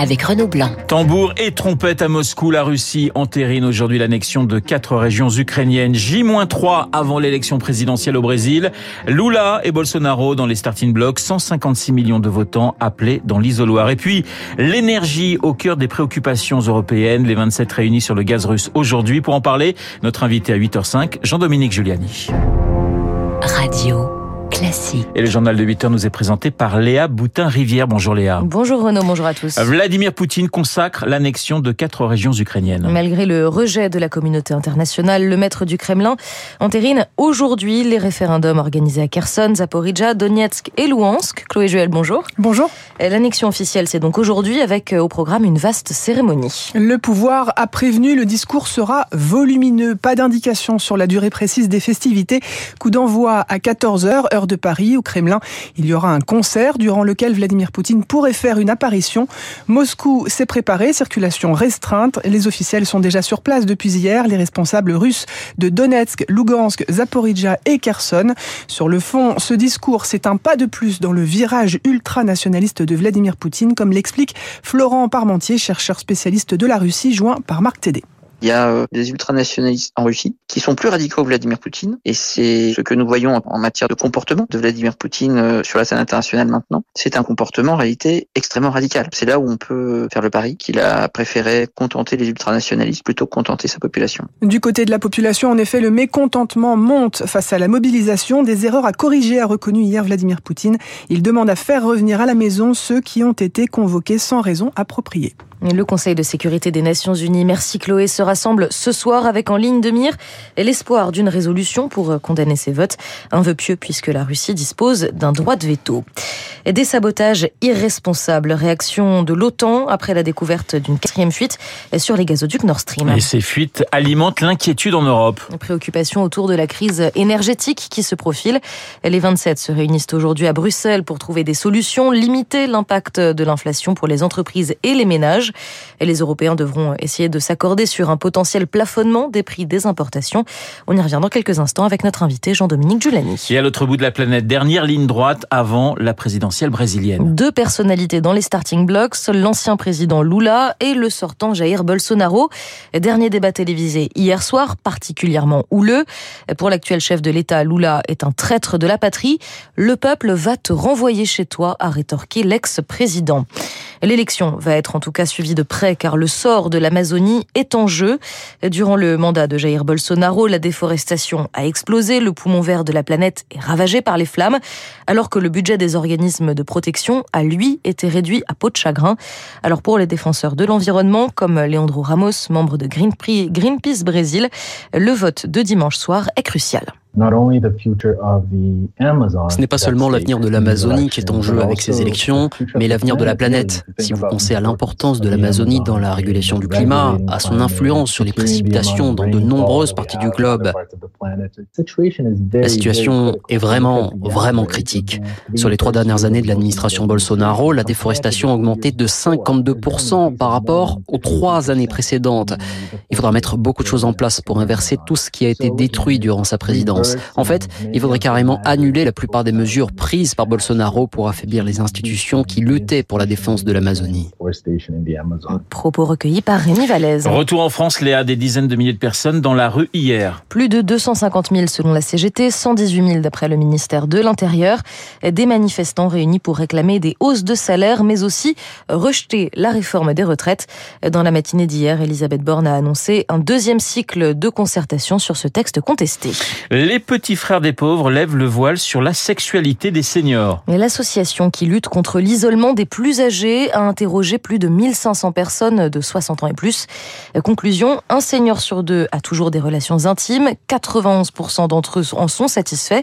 avec Renaud Blanc. Tambour et trompette à Moscou, la Russie entérine aujourd'hui l'annexion de quatre régions ukrainiennes. J-3 avant l'élection présidentielle au Brésil. Lula et Bolsonaro dans les starting blocks, 156 millions de votants appelés dans l'isoloir. Et puis, l'énergie au cœur des préoccupations européennes. Les 27 réunis sur le gaz russe aujourd'hui. Pour en parler, notre invité à 8h05, Jean-Dominique Giuliani. Radio. Classique. Et le journal de 8 heures nous est présenté par Léa Boutin-Rivière. Bonjour Léa. Bonjour Renaud, bonjour à tous. Vladimir Poutine consacre l'annexion de quatre régions ukrainiennes. Malgré le rejet de la communauté internationale, le maître du Kremlin entérine aujourd'hui les référendums organisés à Kherson, Zaporizhia, Donetsk et Louhansk. Chloé Juel, bonjour. Bonjour. L'annexion officielle, c'est donc aujourd'hui avec au programme une vaste cérémonie. Le pouvoir a prévenu, le discours sera volumineux. Pas d'indication sur la durée précise des festivités. Coup d'envoi à 14h, heure de Paris, au Kremlin. Il y aura un concert durant lequel Vladimir Poutine pourrait faire une apparition. Moscou s'est préparé, circulation restreinte. Les officiels sont déjà sur place depuis hier. Les responsables russes de Donetsk, Lugansk, Zaporizhia et Kherson. Sur le fond, ce discours, c'est un pas de plus dans le virage ultranationaliste de Vladimir Poutine, comme l'explique Florent Parmentier, chercheur spécialiste de la Russie, joint par Marc Tédé. Il y a des ultranationalistes en Russie qui sont plus radicaux que Vladimir Poutine et c'est ce que nous voyons en matière de comportement de Vladimir Poutine sur la scène internationale maintenant. C'est un comportement en réalité extrêmement radical. C'est là où on peut faire le pari qu'il a préféré contenter les ultranationalistes plutôt que contenter sa population. Du côté de la population, en effet, le mécontentement monte face à la mobilisation. Des erreurs à corriger a reconnu hier Vladimir Poutine. Il demande à faire revenir à la maison ceux qui ont été convoqués sans raison appropriée. Le Conseil de sécurité des Nations Unies, merci Chloé, se rassemble ce soir avec en ligne de mire l'espoir d'une résolution pour condamner ces votes. Un vœu pieux puisque la Russie dispose d'un droit de veto. Des sabotages irresponsables. Réaction de l'OTAN après la découverte d'une quatrième fuite sur les gazoducs Nord Stream. Et ces fuites alimentent l'inquiétude en Europe. Préoccupation autour de la crise énergétique qui se profile. Les 27 se réunissent aujourd'hui à Bruxelles pour trouver des solutions, limiter l'impact de l'inflation pour les entreprises et les ménages. Et les Européens devront essayer de s'accorder sur un potentiel plafonnement des prix des importations. On y revient dans quelques instants avec notre invité Jean-Dominique Giuliani. Et à l'autre bout de la planète, dernière ligne droite avant la présidentielle brésilienne. Deux personnalités dans les starting blocks, l'ancien président Lula et le sortant Jair Bolsonaro. Dernier débat télévisé hier soir, particulièrement houleux. Pour l'actuel chef de l'État, Lula est un traître de la patrie. Le peuple va te renvoyer chez toi, a rétorqué l'ex-président. L'élection va être en tout cas suivie de près car le sort de l'Amazonie est en jeu. Durant le mandat de Jair Bolsonaro, la déforestation a explosé, le poumon vert de la planète est ravagé par les flammes, alors que le budget des organismes de protection a lui été réduit à peau de chagrin. Alors pour les défenseurs de l'environnement, comme Leandro Ramos, membre de Greenpeace Brésil, le vote de dimanche soir est crucial. Ce n'est pas seulement l'avenir de l'Amazonie qui est en jeu avec ces élections, mais l'avenir de la planète. Si vous pensez à l'importance de l'Amazonie dans la régulation du climat, à son influence sur les précipitations dans de nombreuses parties du globe, la situation est vraiment, vraiment critique. Sur les trois dernières années de l'administration Bolsonaro, la déforestation a augmenté de 52% par rapport aux trois années précédentes. Il faudra mettre beaucoup de choses en place pour inverser tout ce qui a été détruit durant sa présidence. En fait, il faudrait carrément annuler la plupart des mesures prises par Bolsonaro pour affaiblir les institutions qui luttaient pour la défense de l'Amazonie. Propos recueillis par Rémi Vallès. Retour en France, Léa, des dizaines de milliers de personnes dans la rue hier. Plus de 250 000 selon la CGT, 118 000 d'après le ministère de l'Intérieur. Des manifestants réunis pour réclamer des hausses de salaire, mais aussi rejeter la réforme des retraites. Dans la matinée d'hier, Elisabeth Borne a annoncé un deuxième cycle de concertation sur ce texte contesté. Les petits frères des pauvres lèvent le voile sur la sexualité des seniors. L'association qui lutte contre l'isolement des plus âgés a interrogé plus de 1500 personnes de 60 ans et plus. Conclusion, un senior sur deux a toujours des relations intimes, 91% d'entre eux en sont satisfaits.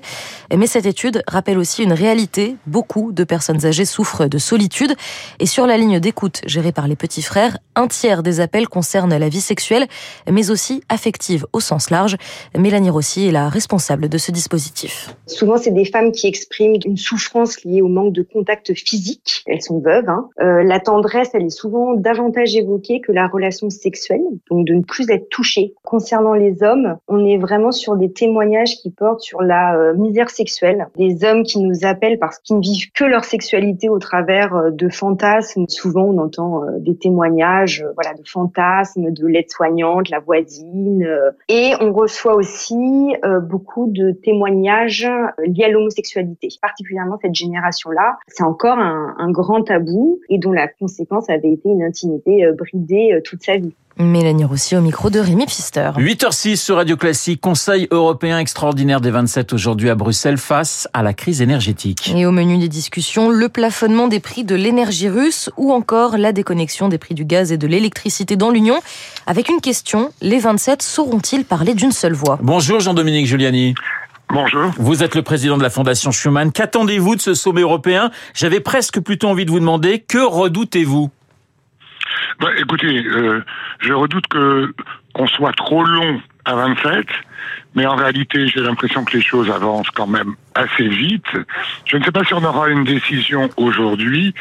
Mais cette étude rappelle aussi une réalité, beaucoup de personnes âgées souffrent de solitude. Et sur la ligne d'écoute gérée par les petits frères, un tiers des appels concernent la vie sexuelle, mais aussi affective au sens large. Mélanie Rossi est la responsable de ce dispositif. Souvent, c'est des femmes qui expriment une souffrance liée au manque de contact physique. Elles sont veuves. Hein. Euh, la tendresse, elle est souvent davantage évoquée que la relation sexuelle, donc de ne plus être touchée. Concernant les hommes, on est vraiment sur des témoignages qui portent sur la euh, misère sexuelle. Des hommes qui nous appellent parce qu'ils ne vivent que leur sexualité au travers euh, de fantasmes. Souvent, on entend des témoignages, voilà, de fantasmes, de l'aide-soignante, la voisine. Et on reçoit aussi beaucoup de témoignages liés à l'homosexualité, particulièrement cette génération-là. C'est encore un, grand tabou et dont la conséquence avait été une intimité bridée toute sa vie. Mélanie Rossi au micro de Rémi Pfister. 8h06 sur Radio Classique, Conseil européen extraordinaire des 27 aujourd'hui à Bruxelles face à la crise énergétique. Et au menu des discussions, le plafonnement des prix de l'énergie russe ou encore la déconnexion des prix du gaz et de l'électricité dans l'Union. Avec une question, les 27 sauront-ils parler d'une seule voix? Bonjour Jean-Dominique Giuliani. Bonjour. Vous êtes le président de la Fondation Schuman. Qu'attendez-vous de ce sommet européen? J'avais presque plutôt envie de vous demander, que redoutez-vous? Bah, écoutez, euh, je redoute que qu'on soit trop long à 27, mais en réalité, j'ai l'impression que les choses avancent quand même assez vite. Je ne sais pas si on aura une décision aujourd'hui,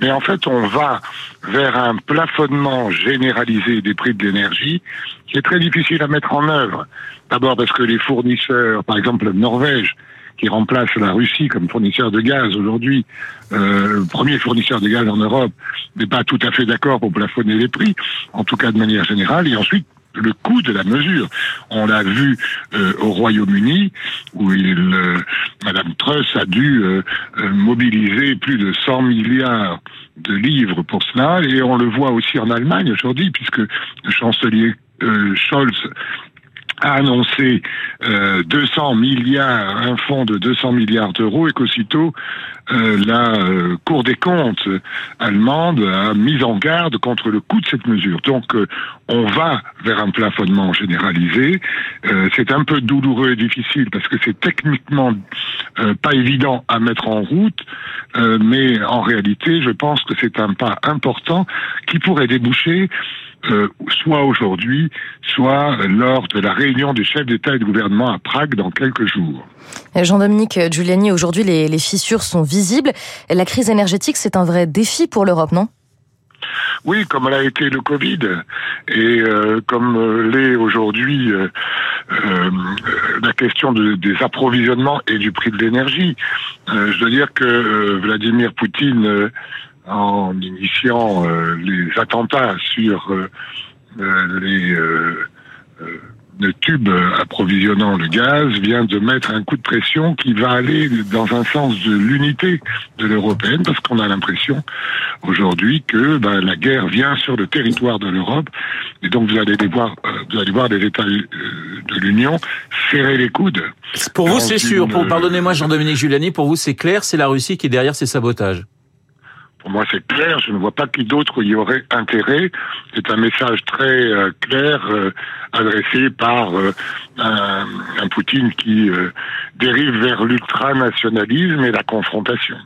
mais en fait, on va vers un plafonnement généralisé des prix de l'énergie qui est très difficile à mettre en œuvre. D'abord parce que les fournisseurs, par exemple la Norvège, qui remplace la Russie comme fournisseur de gaz aujourd'hui, euh, premier fournisseur de gaz en Europe, n'est pas tout à fait d'accord pour plafonner les prix, en tout cas de manière générale. Et ensuite, le coût de la mesure. On l'a vu euh, au Royaume-Uni, où il, euh, Madame Truss a dû euh, mobiliser plus de 100 milliards de livres pour cela, et on le voit aussi en Allemagne aujourd'hui, puisque le chancelier Scholz a annoncé euh, 200 milliards, un fonds de 200 milliards d'euros, et qu'aussitôt euh, la euh, Cour des comptes allemande a mis en garde contre le coût de cette mesure. Donc euh, on va vers un plafonnement généralisé. c'est un peu douloureux et difficile parce que c'est techniquement pas évident à mettre en route, mais en réalité, je pense que c'est un pas important qui pourrait déboucher euh, soit aujourd'hui, soit lors de la réunion des chefs d'État et de gouvernement à Prague dans quelques jours. Jean-Dominique Giuliani, aujourd'hui les, les fissures sont visibles. La crise énergétique, c'est un vrai défi pour l'Europe, non? Oui, comme l'a été le Covid et euh, comme euh, l'est aujourd'hui euh, la question de, des approvisionnements et du prix de l'énergie. je dois dire que Vladimir Poutine en initiant euh, les attentats sur euh, euh, les le tube approvisionnant le gaz vient de mettre un coup de pression qui va aller dans un sens de l'unité de l'européenne parce qu'on a l'impression aujourd'hui que ben, la guerre vient sur le territoire de l'Europe et donc vous allez voir vous allez voir les États de l'Union serrer les coudes. Pour vous c'est sûr. Pour pardonnez-moi Jean-Dominique Giuliani, pour vous c'est clair, c'est la Russie qui est derrière ces sabotages. Pour moi, c'est clair. Je ne vois pas qui d'autre y aurait intérêt. C'est un message très euh, clair euh, adressé par euh, un, un, Poutine qui dérive vers l'ultranationalisme et la confrontation.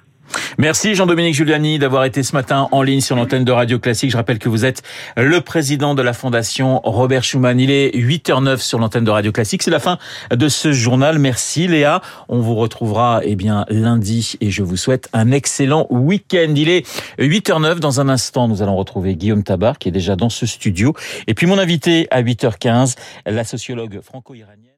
Merci Jean-Dominique Giuliani d'avoir été ce matin en ligne sur l'antenne de Radio Classique. Je rappelle que vous êtes le président de la fondation Robert Schuman. Il est 8h09 sur l'antenne de Radio Classique. C'est la fin de ce journal. Merci Léa. On vous retrouvera eh bien lundi et je vous souhaite un excellent week-end. Il est 8h09. Dans un instant, nous allons retrouver Guillaume Tabar qui est déjà dans ce studio. Et puis mon invité à 8h15, la sociologue franco-iranienne.